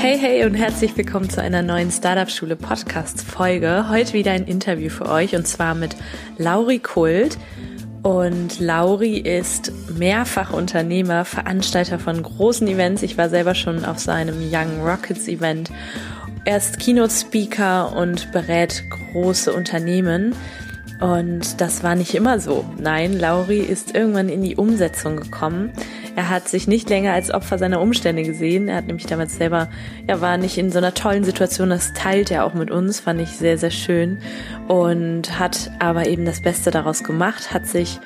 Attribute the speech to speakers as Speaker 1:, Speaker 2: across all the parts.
Speaker 1: Hey, hey und herzlich willkommen zu einer neuen Startup Schule Podcast Folge. Heute wieder ein Interview für euch und zwar mit Lauri Kult. Und Lauri ist mehrfach Unternehmer, Veranstalter von großen Events. Ich war selber schon auf seinem Young Rockets Event. Er ist Keynote Speaker und berät große Unternehmen. Und das war nicht immer so. Nein, Lauri ist irgendwann in die Umsetzung gekommen. Er hat sich nicht länger als Opfer seiner Umstände gesehen. Er hat nämlich damals selber, ja, war nicht in so einer tollen Situation. Das teilt er auch mit uns, fand ich sehr, sehr schön. Und hat aber eben das Beste daraus gemacht, hat sich,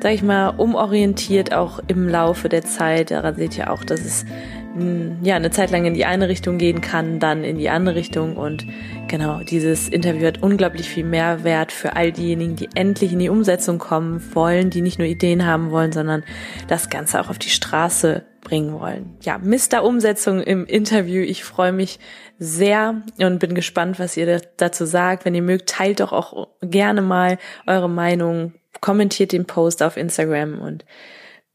Speaker 1: sag ich mal, umorientiert auch im Laufe der Zeit. Daran seht ihr auch, dass es ja, eine Zeit lang in die eine Richtung gehen kann, dann in die andere Richtung. Und genau, dieses Interview hat unglaublich viel Mehrwert für all diejenigen, die endlich in die Umsetzung kommen wollen, die nicht nur Ideen haben wollen, sondern das Ganze auch auf die Straße bringen wollen. Ja, Mr. Umsetzung im Interview. Ich freue mich sehr und bin gespannt, was ihr dazu sagt. Wenn ihr mögt, teilt doch auch gerne mal eure Meinung, kommentiert den Post auf Instagram und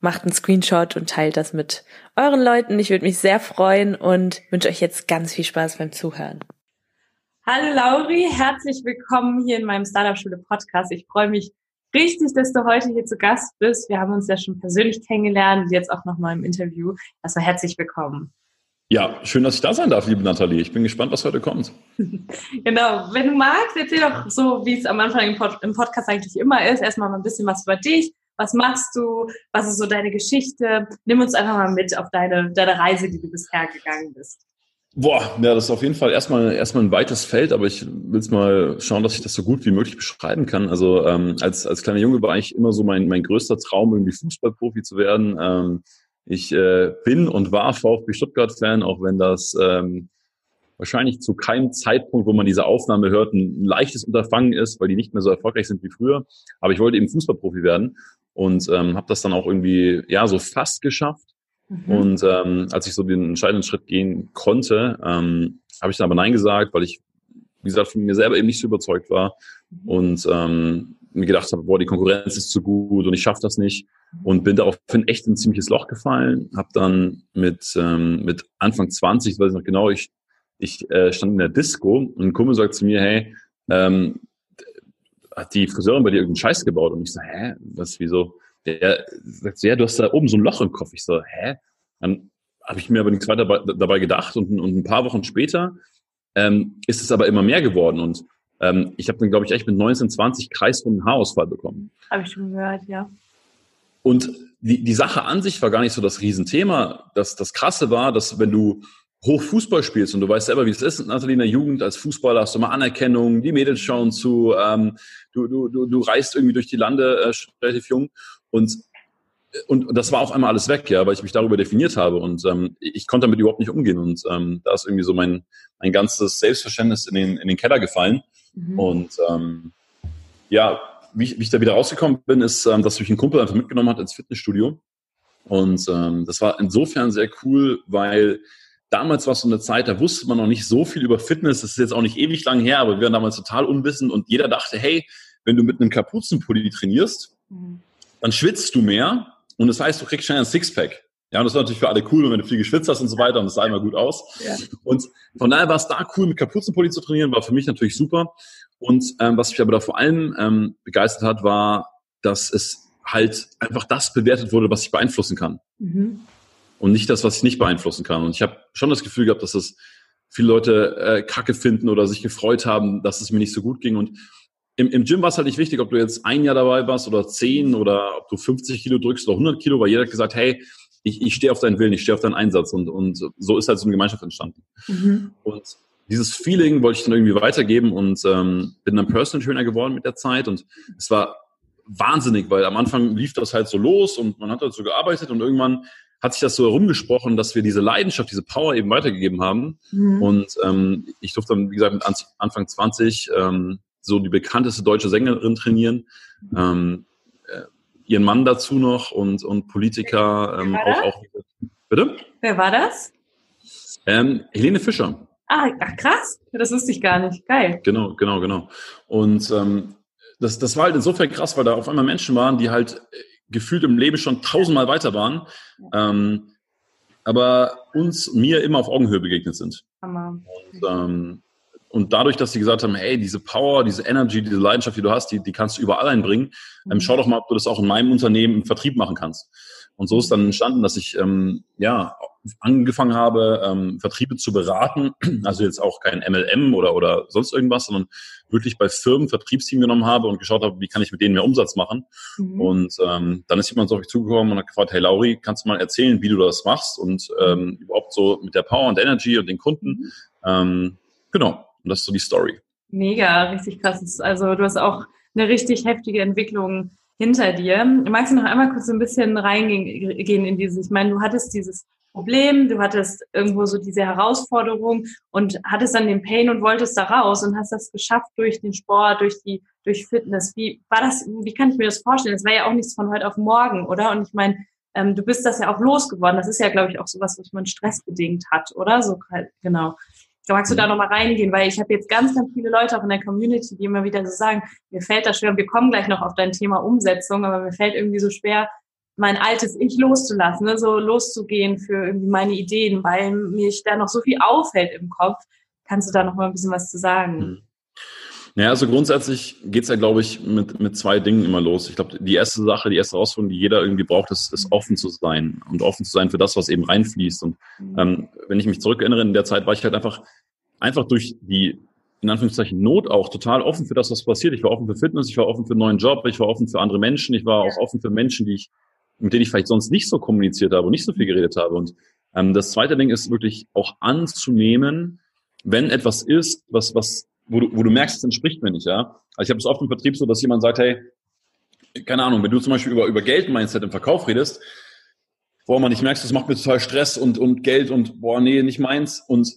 Speaker 1: macht einen Screenshot und teilt das mit euren Leuten. Ich würde mich sehr freuen und wünsche euch jetzt ganz viel Spaß beim Zuhören. Hallo Lauri, herzlich willkommen hier in meinem Startup Schule Podcast. Ich freue mich richtig, dass du heute hier zu Gast bist. Wir haben uns ja schon persönlich kennengelernt, jetzt auch nochmal im Interview. Also herzlich willkommen.
Speaker 2: Ja, schön, dass ich da sein darf, liebe Nathalie. Ich bin gespannt, was heute kommt.
Speaker 1: genau. Wenn du magst, erzähl doch so, wie es am Anfang im, Pod im Podcast eigentlich immer ist. Erstmal mal ein bisschen was über dich, was machst du? Was ist so deine Geschichte? Nimm uns einfach mal mit auf deine, deine Reise, die du bisher gegangen bist.
Speaker 2: Boah, ja, das ist auf jeden Fall erstmal erstmal ein weites Feld, aber ich will es mal schauen, dass ich das so gut wie möglich beschreiben kann. Also ähm, als als kleiner Junge war eigentlich immer so mein mein größter Traum, irgendwie Fußballprofi zu werden. Ähm, ich äh, bin und war VfB Stuttgart-Fan, auch wenn das ähm, wahrscheinlich zu keinem Zeitpunkt, wo man diese Aufnahme hört, ein leichtes Unterfangen ist, weil die nicht mehr so erfolgreich sind wie früher. Aber ich wollte eben Fußballprofi werden und ähm, habe das dann auch irgendwie ja so fast geschafft. Mhm. Und ähm, als ich so den entscheidenden Schritt gehen konnte, ähm, habe ich dann aber Nein gesagt, weil ich, wie gesagt, von mir selber eben nicht so überzeugt war mhm. und ähm, mir gedacht habe, boah, die Konkurrenz ist zu gut und ich schaffe das nicht mhm. und bin daraufhin echt ein ziemliches Loch gefallen. Habe dann mit ähm, mit Anfang 20, weiß ich noch genau, ich ich äh, stand in der Disco und ein Kumpel sagt zu mir, hey, ähm, hat die Friseurin bei dir irgendeinen Scheiß gebaut? Und ich so, hä, was, wieso? Der sagt so, ja, du hast da oben so ein Loch im Kopf. Ich so, hä? Dann habe ich mir aber nichts weiter dabei, gedacht und, und, ein paar Wochen später ähm, ist es aber immer mehr geworden und ähm, ich habe dann, glaube ich, echt mit 19, 20 kreisrunden Haarausfall bekommen.
Speaker 1: Habe ich schon gehört, ja.
Speaker 2: Und die, die Sache an sich war gar nicht so das Riesenthema. Das, das Krasse war, dass wenn du hoch Fußball spielst. Und du weißt selber, wie es ist, Nathalie, in der Jugend als Fußballer hast du mal Anerkennung, die Mädels schauen zu, ähm, du, du, du, du reist irgendwie durch die Lande äh, relativ jung. Und und das war auf einmal alles weg, ja, weil ich mich darüber definiert habe. Und ähm, ich konnte damit überhaupt nicht umgehen. Und ähm, da ist irgendwie so mein mein ganzes Selbstverständnis in den in den Keller gefallen. Mhm. und ähm, ja, wie ich, wie ich da wieder rausgekommen bin, ist, ähm, dass mich ein Kumpel einfach mitgenommen hat ins Fitnessstudio. Und ähm, das war insofern sehr cool, weil damals war es so eine Zeit, da wusste man noch nicht so viel über Fitness. Das ist jetzt auch nicht ewig lang her, aber wir waren damals total unwissend und jeder dachte, hey, wenn du mit einem Kapuzenpulli trainierst, mhm. dann schwitzt du mehr und das heißt, du kriegst schnell ein Sixpack. Ja, und das war natürlich für alle cool, wenn du viel geschwitzt hast und so weiter und das sah immer gut aus. Ja. Und von daher war es da cool, mit Kapuzenpulli zu trainieren, war für mich natürlich super. Und ähm, was mich aber da vor allem ähm, begeistert hat, war, dass es halt einfach das bewertet wurde, was ich beeinflussen kann. Mhm und nicht das, was ich nicht beeinflussen kann. Und ich habe schon das Gefühl gehabt, dass das viele Leute äh, Kacke finden oder sich gefreut haben, dass es mir nicht so gut ging. Und im, im Gym war es halt nicht wichtig, ob du jetzt ein Jahr dabei warst oder zehn oder ob du 50 Kilo drückst oder 100 Kilo, weil jeder hat gesagt, hey, ich, ich stehe auf deinen Willen, ich stehe auf deinen Einsatz. Und, und so ist halt so eine Gemeinschaft entstanden. Mhm. Und dieses Feeling wollte ich dann irgendwie weitergeben und ähm, bin dann Personal Trainer geworden mit der Zeit. Und es war wahnsinnig, weil am Anfang lief das halt so los und man hat halt so gearbeitet und irgendwann hat sich das so herumgesprochen, dass wir diese Leidenschaft, diese Power eben weitergegeben haben. Mhm. Und ähm, ich durfte dann, wie gesagt, mit Anfang 20 ähm, so die bekannteste deutsche Sängerin trainieren. Ähm, äh, ihren Mann dazu noch und, und Politiker ähm, auch, auch.
Speaker 1: Bitte? Wer war das?
Speaker 2: Ähm, Helene Fischer.
Speaker 1: Ah, ach, krass. Das wusste ich gar nicht. Geil.
Speaker 2: Genau, genau, genau. Und ähm, das, das war halt insofern krass, weil da auf einmal Menschen waren, die halt gefühlt im Leben schon tausendmal weiter waren, ähm, aber uns, mir immer auf Augenhöhe begegnet sind. Hammer. Und, ähm, und dadurch, dass sie gesagt haben, hey, diese Power, diese Energy, diese Leidenschaft, die du hast, die, die kannst du überall einbringen, ähm, mhm. schau doch mal, ob du das auch in meinem Unternehmen im Vertrieb machen kannst. Und so ist dann entstanden, dass ich ähm, ja angefangen habe, ähm, Vertriebe zu beraten, also jetzt auch kein MLM oder, oder sonst irgendwas, sondern wirklich bei Firmen Vertriebsteam genommen habe und geschaut habe, wie kann ich mit denen mehr Umsatz machen. Mhm. Und ähm, dann ist jemand so auf mich zugekommen und hat gefragt, hey Lauri, kannst du mal erzählen, wie du das machst und ähm, überhaupt so mit der Power und Energy und den Kunden. Mhm. Ähm, genau, und das ist so die Story.
Speaker 1: Mega, richtig krass. Also du hast auch eine richtig heftige Entwicklung hinter dir. Magst du noch einmal kurz ein bisschen reingehen in dieses, ich meine, du hattest dieses Problem, du hattest irgendwo so diese Herausforderung und hattest dann den Pain und wolltest da raus und hast das geschafft durch den Sport, durch die, durch Fitness. Wie war das, wie kann ich mir das vorstellen? Das war ja auch nichts von heute auf morgen, oder? Und ich meine, ähm, du bist das ja auch losgeworden. Das ist ja, glaube ich, auch sowas, was man stressbedingt hat, oder? So genau. Magst du da nochmal reingehen? Weil ich habe jetzt ganz, ganz viele Leute auch in der Community, die immer wieder so sagen, mir fällt das schwer, wir kommen gleich noch auf dein Thema Umsetzung, aber mir fällt irgendwie so schwer, mein altes Ich loszulassen, ne? so loszugehen für irgendwie meine Ideen, weil mir da noch so viel aufhält im Kopf. Kannst du da noch mal ein bisschen was zu sagen? Hm.
Speaker 2: Naja, also grundsätzlich geht's ja, glaube ich, mit, mit zwei Dingen immer los. Ich glaube, die erste Sache, die erste Herausforderung, die jeder irgendwie braucht, ist, ist offen zu sein und offen zu sein für das, was eben reinfließt. Und mhm. ähm, wenn ich mich zurückerinnere, in der Zeit war ich halt einfach, einfach durch die, in Anführungszeichen, Not auch total offen für das, was passiert. Ich war offen für Fitness, ich war offen für einen neuen Job, ich war offen für andere Menschen, ich war auch offen für Menschen, die ich mit denen ich vielleicht sonst nicht so kommuniziert habe und nicht so viel geredet habe. Und ähm, das zweite Ding ist wirklich auch anzunehmen, wenn etwas ist, was, was, wo du, wo du merkst, es entspricht mir nicht, ja. Also ich habe es oft im Vertrieb so, dass jemand sagt, hey, keine Ahnung, wenn du zum Beispiel über, über Geld-Mindset im Verkauf redest, boah, man, ich merkst, das macht mir total Stress und, und Geld und boah, nee, nicht meins. Und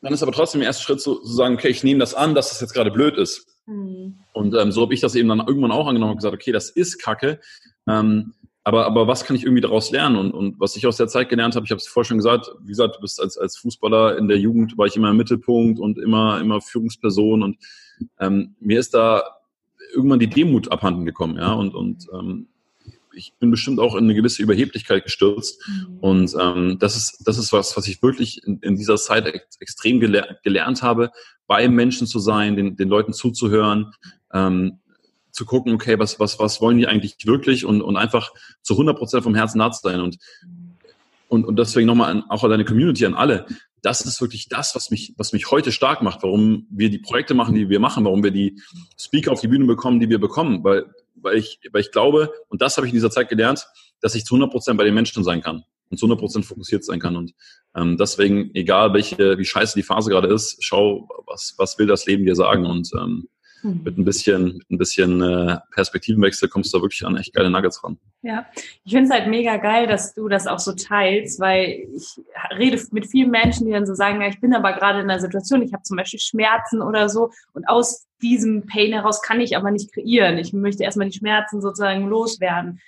Speaker 2: dann ist aber trotzdem der erste Schritt zu, zu sagen, okay, ich nehme das an, dass das jetzt gerade blöd ist. Mhm. Und ähm, so habe ich das eben dann irgendwann auch angenommen und gesagt, okay, das ist Kacke. Ähm, aber, aber was kann ich irgendwie daraus lernen? Und, und was ich aus der Zeit gelernt habe, ich habe es vorher schon gesagt, wie gesagt, du bist als, als Fußballer in der Jugend, war ich immer im Mittelpunkt und immer, immer Führungsperson. Und ähm, mir ist da irgendwann die Demut abhanden gekommen, ja. Und, und ähm, ich bin bestimmt auch in eine gewisse Überheblichkeit gestürzt. Mhm. Und ähm, das ist das ist was, was ich wirklich in, in dieser Zeit ex extrem gele gelernt habe, bei Menschen zu sein, den, den Leuten zuzuhören, ähm, zu gucken, okay, was, was, was wollen die eigentlich wirklich und, und einfach zu 100 Prozent vom Herzen nah zu sein und, und, und deswegen nochmal an, auch an deine Community, an alle. Das ist wirklich das, was mich, was mich heute stark macht, warum wir die Projekte machen, die wir machen, warum wir die Speaker auf die Bühne bekommen, die wir bekommen, weil, weil ich, weil ich glaube, und das habe ich in dieser Zeit gelernt, dass ich zu 100 Prozent bei den Menschen sein kann und zu 100 Prozent fokussiert sein kann und ähm, deswegen, egal welche, wie scheiße die Phase gerade ist, schau, was, was will das Leben dir sagen und ähm, hm. Mit ein bisschen, mit ein bisschen äh, Perspektivenwechsel kommst du da wirklich an echt geile Nuggets ran.
Speaker 1: Ja, ich finde es halt mega geil, dass du das auch so teilst, weil ich rede mit vielen Menschen, die dann so sagen, ja, ich bin aber gerade in einer Situation, ich habe zum Beispiel Schmerzen oder so und aus diesem Pain heraus kann ich aber nicht kreieren. Ich möchte erstmal die Schmerzen sozusagen loswerden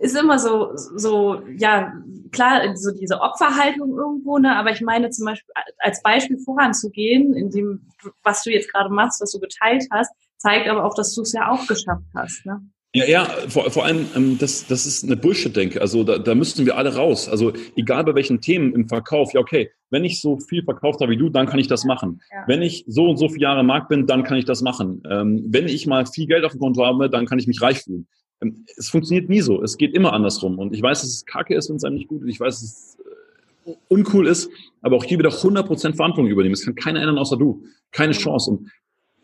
Speaker 1: ist immer so, so, ja, klar, so diese Opferhaltung irgendwo, ne, aber ich meine zum Beispiel als Beispiel voranzugehen, in dem, was du jetzt gerade machst, was du geteilt hast, zeigt aber auch, dass du es ja auch geschafft hast, ne?
Speaker 2: Ja, ja, vor, vor allem, ähm, das, das ist eine Bullshit-Denke. Also da, da müssten wir alle raus. Also egal bei welchen Themen im Verkauf, ja okay, wenn ich so viel verkauft habe wie du, dann kann ich das machen. Ja. Wenn ich so und so viele Jahre im Markt bin, dann kann ich das machen. Ähm, wenn ich mal viel Geld auf dem Konto habe, dann kann ich mich reich fühlen. Ähm, es funktioniert nie so. Es geht immer andersrum. Und ich weiß, dass es kacke ist, wenn es einem nicht gut ist. Ich weiß, dass es äh, uncool ist, aber auch hier wieder 100% Verantwortung übernehmen. Es kann keiner ändern außer du. Keine Chance. Und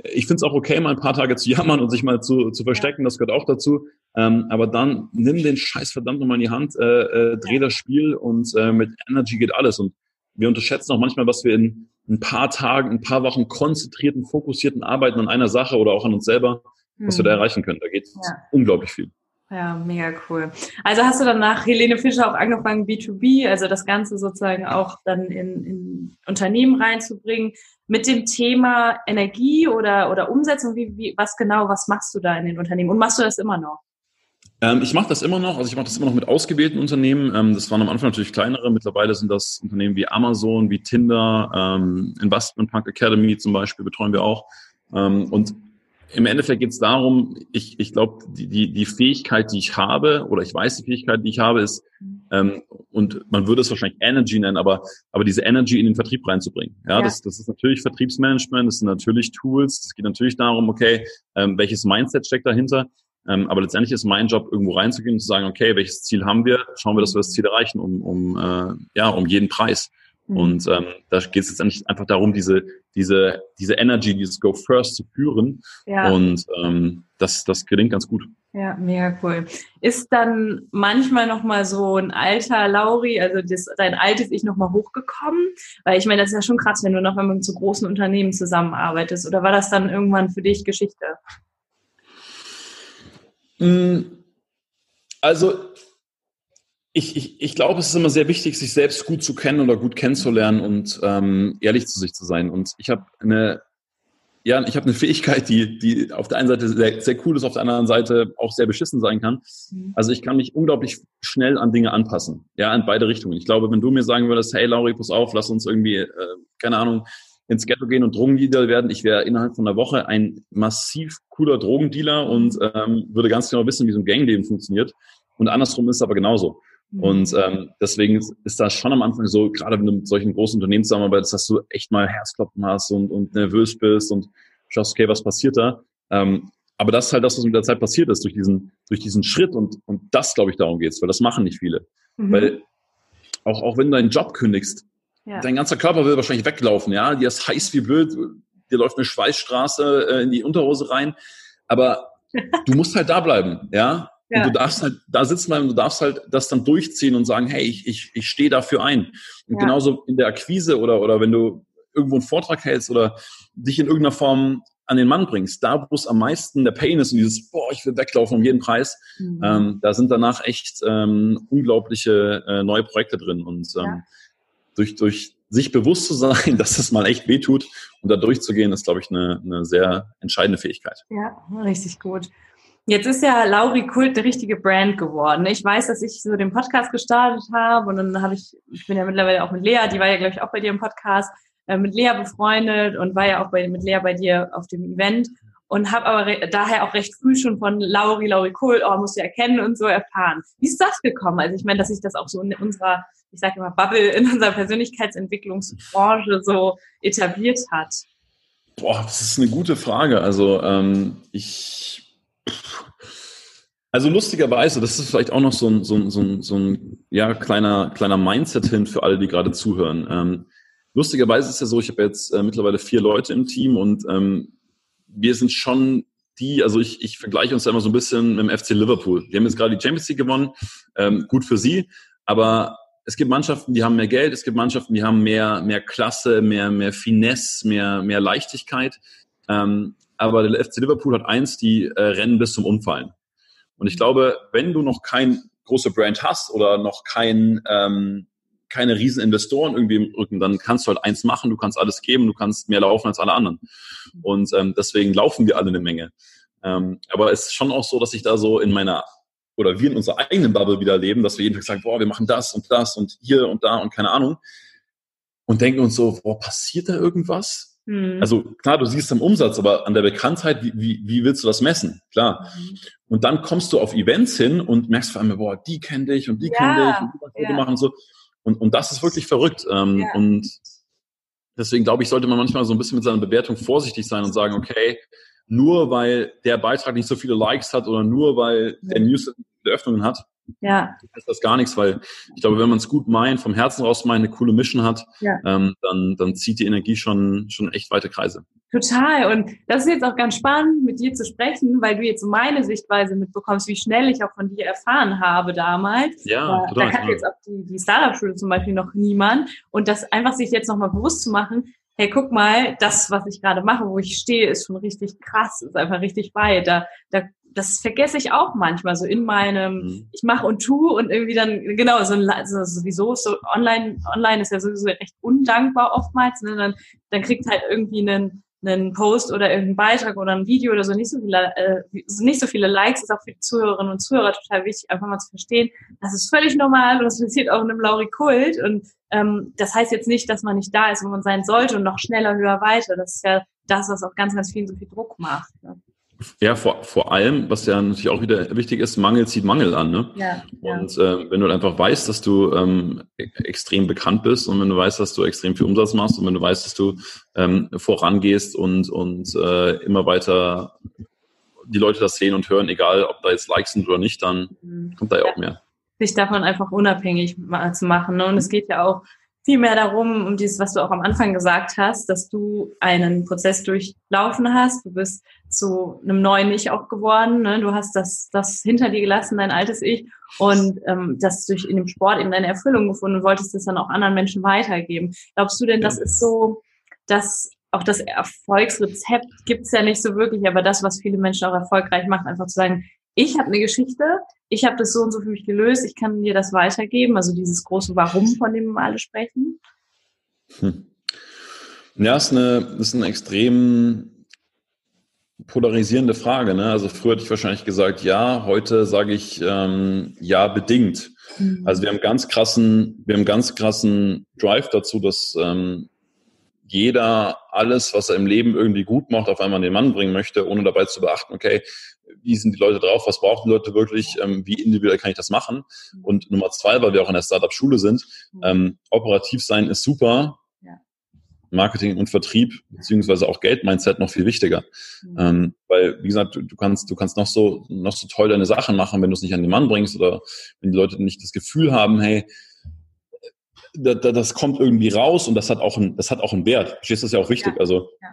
Speaker 2: ich finde es auch okay, mal ein paar Tage zu jammern und sich mal zu, zu verstecken. Das gehört auch dazu. Ähm, aber dann nimm den Scheiß verdammt nochmal in die Hand, äh, äh, dreh das Spiel und äh, mit Energy geht alles. Und wir unterschätzen auch manchmal, was wir in ein paar Tagen, ein paar Wochen konzentrierten, fokussierten Arbeiten an einer Sache oder auch an uns selber was wir da mhm. erreichen können. Da geht ja. unglaublich viel.
Speaker 1: Ja, mega cool. Also hast du dann nach Helene Fischer auch angefangen, B2B, also das Ganze sozusagen auch dann in, in Unternehmen reinzubringen, mit dem Thema Energie oder, oder Umsetzung, wie, wie, was genau, was machst du da in den Unternehmen und machst du das immer noch?
Speaker 2: Ähm, ich mache das immer noch, also ich mache das immer noch mit ausgewählten Unternehmen. Ähm, das waren am Anfang natürlich kleinere, mittlerweile sind das Unternehmen wie Amazon, wie Tinder, ähm, Investment Punk Academy zum Beispiel betreuen wir auch. Ähm, und im Endeffekt geht es darum, ich, ich glaube, die, die, die Fähigkeit, die ich habe, oder ich weiß, die Fähigkeit, die ich habe, ist, ähm, und man würde es wahrscheinlich Energy nennen, aber, aber diese Energy in den Vertrieb reinzubringen. Ja, ja. Das, das ist natürlich Vertriebsmanagement, das sind natürlich Tools, es geht natürlich darum, okay, ähm, welches Mindset steckt dahinter. Ähm, aber letztendlich ist mein Job, irgendwo reinzugehen und zu sagen, okay, welches Ziel haben wir? Schauen wir, dass wir das Ziel erreichen, um, um, äh, ja, um jeden Preis. Mhm. Und ähm, da geht es jetzt einfach darum, diese, diese, diese Energy, dieses Go First zu führen. Ja. Und ähm, das, das gelingt ganz gut.
Speaker 1: Ja, mega cool. Ist dann manchmal nochmal so ein alter Lauri, also das, dein altes Ich nochmal hochgekommen? Weil ich meine, das ist ja schon krass, wenn du noch einmal mit so großen Unternehmen zusammenarbeitest. Oder war das dann irgendwann für dich Geschichte?
Speaker 2: Hm, also ich, ich, ich glaube, es ist immer sehr wichtig, sich selbst gut zu kennen oder gut kennenzulernen und ähm, ehrlich zu sich zu sein. Und ich habe eine, ja, ich habe eine Fähigkeit, die, die auf der einen Seite sehr, sehr cool ist, auf der anderen Seite auch sehr beschissen sein kann. Mhm. Also ich kann mich unglaublich schnell an Dinge anpassen, ja, in beide Richtungen. Ich glaube, wenn du mir sagen würdest, hey Lauri, pass auf, lass uns irgendwie, äh, keine Ahnung, ins Ghetto gehen und Drogendealer werden, ich wäre innerhalb von einer Woche ein massiv cooler Drogendealer und ähm, würde ganz genau wissen, wie so ein Gangleben funktioniert. Und andersrum ist es aber genauso. Mhm. Und ähm, deswegen ist das schon am Anfang so, gerade wenn du mit solchen großen Unternehmen zusammenarbeitest, dass du echt mal Herzklopfen hast und, und nervös bist und schaust, okay, was passiert da? Ähm, aber das ist halt das, was mit der Zeit passiert ist, durch diesen, durch diesen Schritt und, und das, glaube ich, darum geht's, weil das machen nicht viele. Mhm. Weil auch, auch wenn du deinen Job kündigst, ja. dein ganzer Körper will wahrscheinlich weglaufen, ja, dir ist heiß wie blöd, dir läuft eine Schweißstraße äh, in die Unterhose rein, aber du musst halt da bleiben, ja, ja. Und du darfst halt da sitzen bleiben, du darfst halt das dann durchziehen und sagen, hey, ich, ich, ich stehe dafür ein. Und ja. genauso in der Akquise oder, oder wenn du irgendwo einen Vortrag hältst oder dich in irgendeiner Form an den Mann bringst, da wo es am meisten der Pain ist und dieses, boah, ich will weglaufen um jeden Preis, mhm. ähm, da sind danach echt ähm, unglaubliche äh, neue Projekte drin. Und ähm, ja. durch, durch sich bewusst zu sein, dass es mal echt wehtut und da durchzugehen, ist, glaube ich, eine, eine sehr entscheidende Fähigkeit.
Speaker 1: Ja, richtig gut. Jetzt ist ja Lauri Kult eine richtige Brand geworden. Ich weiß, dass ich so den Podcast gestartet habe und dann habe ich, ich bin ja mittlerweile auch mit Lea, die war ja, glaube ich, auch bei dir im Podcast, äh, mit Lea befreundet und war ja auch bei, mit Lea bei dir auf dem Event und habe aber daher auch recht früh schon von Lauri, Lauri Kult, oh, musst du erkennen und so erfahren. Wie ist das gekommen? Also ich meine, dass sich das auch so in unserer, ich sage immer Bubble, in unserer Persönlichkeitsentwicklungsbranche so etabliert hat.
Speaker 2: Boah, das ist eine gute Frage. Also ähm, ich also lustigerweise, das ist vielleicht auch noch so ein, so ein, so ein, so ein ja, kleiner, kleiner Mindset hin für alle, die gerade zuhören. Ähm, lustigerweise ist es ja so, ich habe jetzt äh, mittlerweile vier Leute im Team und ähm, wir sind schon die, also ich, ich vergleiche uns ja immer so ein bisschen mit dem FC Liverpool. Die haben jetzt gerade die Champions League gewonnen, ähm, gut für sie, aber es gibt Mannschaften, die haben mehr Geld, es gibt Mannschaften, die haben mehr, mehr Klasse, mehr, mehr Finesse, mehr, mehr Leichtigkeit. Ähm, aber der FC Liverpool hat eins, die äh, rennen bis zum Umfallen. Und ich glaube, wenn du noch kein große Brand hast oder noch kein, ähm, keine riesen Investoren irgendwie im Rücken, dann kannst du halt eins machen, du kannst alles geben, du kannst mehr laufen als alle anderen. Und ähm, deswegen laufen wir alle eine Menge. Ähm, aber es ist schon auch so, dass ich da so in meiner oder wir in unserer eigenen Bubble wieder leben, dass wir jeden Tag sagen, boah, wir machen das und das und hier und da und keine Ahnung. Und denken uns so, boah, passiert da irgendwas? Mhm. Also klar, du siehst am Umsatz, aber an der Bekanntheit, wie, wie, wie willst du das messen? Klar. Mhm. Und dann kommst du auf Events hin und merkst vor allem, boah, die kennt dich und die ja, kennt dich und die Foto ja. machen und so. Und, und das ist wirklich verrückt. Ähm, ja. Und deswegen glaube ich, sollte man manchmal so ein bisschen mit seiner Bewertung vorsichtig sein und sagen, okay, nur weil der Beitrag nicht so viele Likes hat oder nur weil der News Öffnungen hat, ja. ist das gar nichts, weil ich glaube, wenn man es gut meint, vom Herzen raus meint, eine coole Mission hat, ja. ähm, dann, dann zieht die Energie schon, schon echt weite Kreise.
Speaker 1: Total. Und das ist jetzt auch ganz spannend, mit dir zu sprechen, weil du jetzt meine Sichtweise mitbekommst, wie schnell ich auch von dir erfahren habe damals. Ja, da, total. Da kann jetzt auch die, die Startup-Schule zum Beispiel noch niemand. Und das einfach sich jetzt nochmal bewusst zu machen, hey, guck mal, das, was ich gerade mache, wo ich stehe, ist schon richtig krass, ist einfach richtig weit. Da, da das vergesse ich auch manchmal, so in meinem, mhm. ich mache und tu und irgendwie dann, genau, so, also sowieso so online, online ist ja sowieso recht undankbar oftmals, ne? dann, dann kriegt halt irgendwie einen, einen Post oder irgendeinen Beitrag oder ein Video oder so nicht so viele, äh, nicht so viele Likes, ist auch für die Zuhörerinnen und Zuhörer total wichtig, einfach mal zu verstehen, das ist völlig normal und das passiert auch in einem Lauri-Kult und ähm, das heißt jetzt nicht, dass man nicht da ist, wo man sein sollte und noch schneller, höher, weiter. Das ist ja das, was auch ganz, ganz vielen so viel Druck macht. Ne?
Speaker 2: Ja, vor, vor allem, was ja natürlich auch wieder wichtig ist, Mangel zieht Mangel an. Ne? Ja, und ja. Äh, wenn du einfach weißt, dass du ähm, e-, extrem bekannt bist und wenn du weißt, dass du extrem viel Umsatz machst und wenn du weißt, dass du ähm, vorangehst und, und äh, immer weiter die Leute das sehen und hören, egal ob da jetzt Likes sind oder nicht, dann mhm. kommt da ja, ja auch mehr.
Speaker 1: Sich davon einfach unabhängig zu machen. Ne? Und es geht ja auch viel mehr darum, um dieses, was du auch am Anfang gesagt hast, dass du einen Prozess durchlaufen hast. Du bist zu einem neuen Ich auch geworden. Ne? Du hast das, das hinter dir gelassen, dein altes Ich, und ähm, das durch in dem Sport eben deine Erfüllung gefunden und wolltest das dann auch anderen Menschen weitergeben. Glaubst du denn, das ist so, dass auch das Erfolgsrezept gibt's ja nicht so wirklich, aber das, was viele Menschen auch erfolgreich macht, einfach zu sagen, ich habe eine Geschichte, ich habe das so und so für mich gelöst, ich kann dir das weitergeben, also dieses große Warum, von dem wir alle sprechen?
Speaker 2: Hm. Ja, ist eine, ist eine extrem polarisierende Frage. Ne? Also früher hätte ich wahrscheinlich gesagt, ja, heute sage ich ähm, ja bedingt. Mhm. Also wir haben ganz krassen, wir haben ganz krassen Drive dazu, dass ähm, jeder alles, was er im Leben irgendwie gut macht, auf einmal an den Mann bringen möchte, ohne dabei zu beachten, okay, wie sind die Leute drauf, was brauchen die Leute wirklich, ähm, wie individuell kann ich das machen? Mhm. Und Nummer zwei, weil wir auch in der Startup-Schule sind, mhm. ähm, operativ sein ist super, Marketing und Vertrieb beziehungsweise auch Geld-Mindset noch viel wichtiger. Mhm. Ähm, weil, wie gesagt, du, du, kannst, du kannst noch so, noch so toll deine Sachen machen, wenn du es nicht an den Mann bringst oder wenn die Leute nicht das Gefühl haben, hey, das kommt irgendwie raus und das hat auch ein, das hat auch einen Wert. Verstehst du, das ist ja auch wichtig. Ja. Also, ja.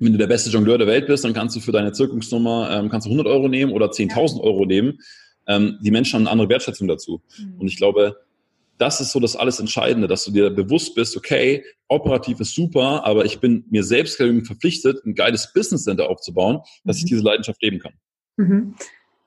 Speaker 2: Wenn du der beste Jongleur der Welt bist, dann kannst du für deine Zirkungsnummer, ähm, kannst du 100 Euro nehmen oder 10.000 ja. Euro nehmen. Ähm, die Menschen haben eine andere Wertschätzung dazu. Mhm. Und ich glaube, das ist so das alles Entscheidende, dass du dir bewusst bist, okay, operativ ist super, aber ich bin mir selbst verpflichtet, ein geiles Business Center aufzubauen, dass ich mhm. diese Leidenschaft leben kann.
Speaker 1: Mhm.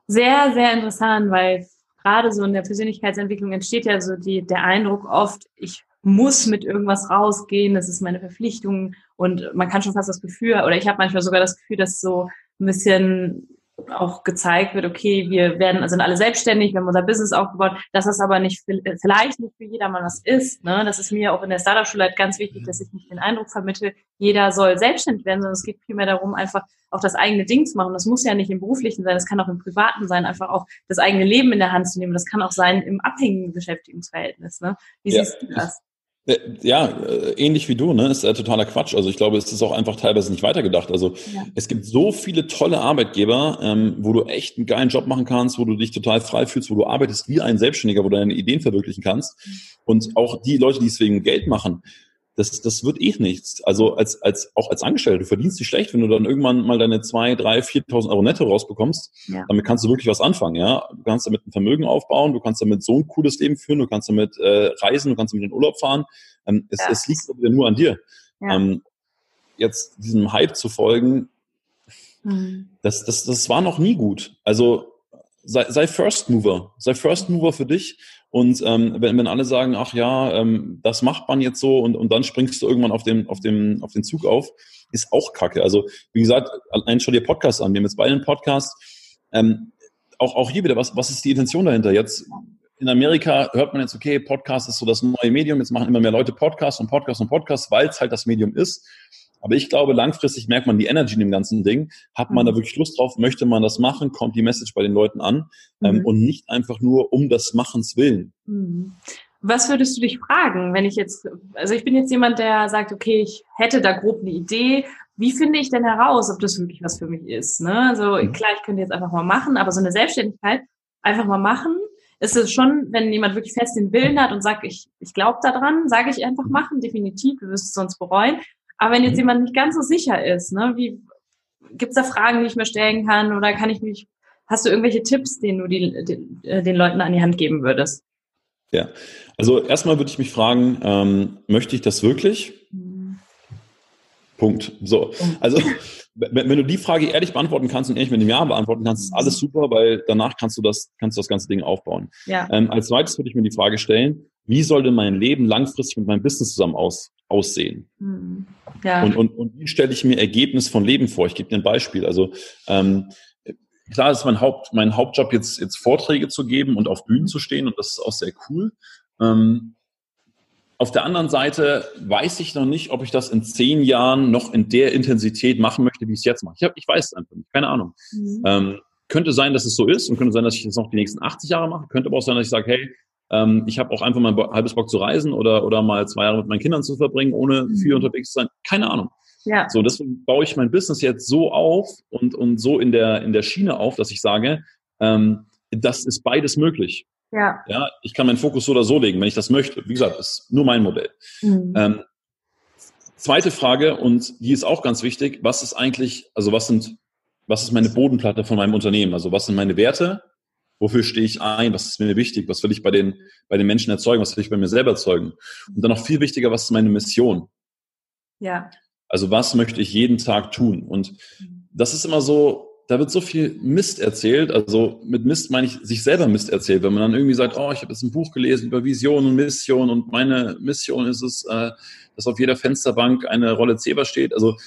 Speaker 1: Sehr, sehr interessant, weil gerade so in der Persönlichkeitsentwicklung entsteht ja so die, der Eindruck oft, ich muss mit irgendwas rausgehen, das ist meine Verpflichtung und man kann schon fast das Gefühl, oder ich habe manchmal sogar das Gefühl, dass so ein bisschen auch gezeigt wird, okay, wir werden, sind alle selbstständig, wir haben unser Business aufgebaut, dass das aber nicht, vielleicht nicht für jedermann was ist. Ne? Das ist mir auch in der Startup-Schule halt ganz wichtig, dass ich nicht den Eindruck vermittle, jeder soll selbstständig werden, sondern es geht vielmehr darum, einfach auch das eigene Ding zu machen. Das muss ja nicht im Beruflichen sein, das kann auch im Privaten sein, einfach auch das eigene Leben in der Hand zu nehmen. Das kann auch sein im abhängigen Beschäftigungsverhältnis. Ne? Wie ja. siehst du das?
Speaker 2: Äh, ja, äh, ähnlich wie du, ne? Ist äh, totaler Quatsch. Also ich glaube, es ist auch einfach teilweise nicht weitergedacht. Also ja. es gibt so viele tolle Arbeitgeber, ähm, wo du echt einen geilen Job machen kannst, wo du dich total frei fühlst, wo du arbeitest wie ein Selbstständiger, wo du deine Ideen verwirklichen kannst. Mhm. Und auch die Leute, die es wegen Geld machen, das, das wird eh nichts. Also als, als, auch als Angestellter, du verdienst dich schlecht, wenn du dann irgendwann mal deine zwei, drei, viertausend Euro netto rausbekommst. Ja. Damit kannst du wirklich was anfangen, ja. Du kannst damit ein Vermögen aufbauen, du kannst damit so ein cooles Leben führen, du kannst damit äh, reisen, du kannst damit in den Urlaub fahren. Ähm, es, ja. es liegt nur an dir. Ja. Ähm, jetzt diesem Hype zu folgen, mhm. das, das, das war noch nie gut. Also sei, sei First Mover, sei First Mover für dich und ähm, wenn, wenn alle sagen, ach ja, ähm, das macht man jetzt so und, und dann springst du irgendwann auf den, auf, dem, auf den Zug auf, ist auch kacke. Also wie gesagt, allein schau dir Podcast an. Wir haben jetzt beide einen Podcast. Ähm, auch, auch hier wieder, was, was ist die Intention dahinter? Jetzt in Amerika hört man jetzt, okay, Podcast ist so das neue Medium, jetzt machen immer mehr Leute Podcast und Podcast und Podcast, weil es halt das Medium ist. Aber ich glaube, langfristig merkt man die Energy in dem ganzen Ding. Hat man da mhm. wirklich Lust drauf? Möchte man das machen? Kommt die Message bei den Leuten an? Ähm, mhm. und nicht einfach nur um das Machens willen.
Speaker 1: Mhm. Was würdest du dich fragen, wenn ich jetzt, also ich bin jetzt jemand, der sagt, okay, ich hätte da grob eine Idee. Wie finde ich denn heraus, ob das wirklich was für mich ist? Ne? Also mhm. klar, ich könnte jetzt einfach mal machen, aber so eine Selbstständigkeit einfach mal machen, ist es schon, wenn jemand wirklich fest den Willen hat und sagt, ich, ich glaube daran, sage ich einfach machen, definitiv, du wirst es sonst bereuen. Aber wenn jetzt mhm. jemand nicht ganz so sicher ist, ne, wie gibt's da Fragen, die ich mir stellen kann oder kann ich mich, hast du irgendwelche Tipps, den du die, den, äh, den Leuten an die Hand geben würdest?
Speaker 2: Ja, also erstmal würde ich mich fragen, ähm, möchte ich das wirklich? Mhm. Punkt. So. Also, wenn, wenn, du die Frage ehrlich beantworten kannst und ehrlich mit dem Ja beantworten kannst, ist alles super, weil danach kannst du das, kannst du das ganze Ding aufbauen. Ja. Ähm, als zweites würde ich mir die Frage stellen, wie soll denn mein Leben langfristig mit meinem Business zusammen aus, aussehen? Mhm. Ja. Und, und, und wie stelle ich mir Ergebnis von Leben vor? Ich gebe dir ein Beispiel. Also, ähm, klar ist mein Haupt, mein Hauptjob jetzt, jetzt Vorträge zu geben und auf Bühnen zu stehen und das ist auch sehr cool. Ähm, auf der anderen Seite weiß ich noch nicht, ob ich das in zehn Jahren noch in der Intensität machen möchte, wie ich es jetzt mache. Ich, hab, ich weiß es einfach nicht, keine Ahnung. Mhm. Ähm, könnte sein, dass es so ist und könnte sein, dass ich das noch die nächsten 80 Jahre mache. Könnte aber auch sein, dass ich sage, hey, ähm, ich habe auch einfach mal ein halbes Bock zu reisen oder, oder mal zwei Jahre mit meinen Kindern zu verbringen, ohne mhm. viel unterwegs zu sein. Keine Ahnung. Ja. So, deswegen baue ich mein Business jetzt so auf und, und so in der, in der Schiene auf, dass ich sage, ähm, das ist beides möglich. Ja. ja. Ich kann meinen Fokus so oder so legen, wenn ich das möchte. Wie gesagt, ist nur mein Modell. Mhm. Ähm, zweite Frage, und die ist auch ganz wichtig, was ist eigentlich, also was sind, was ist meine Bodenplatte von meinem Unternehmen? Also was sind meine Werte? Wofür stehe ich ein? Was ist mir wichtig? Was will ich bei den, bei den Menschen erzeugen? Was will ich bei mir selber erzeugen? Und dann noch viel wichtiger, was ist meine Mission? Ja. Also was möchte ich jeden Tag tun? Und mhm. das ist immer so, da wird so viel Mist erzählt. Also mit Mist meine ich sich selber Mist erzählt. Wenn man dann irgendwie sagt, oh, ich habe jetzt ein Buch gelesen über Vision und Mission und meine Mission ist es, äh, dass auf jeder Fensterbank eine Rolle Zebra steht. Also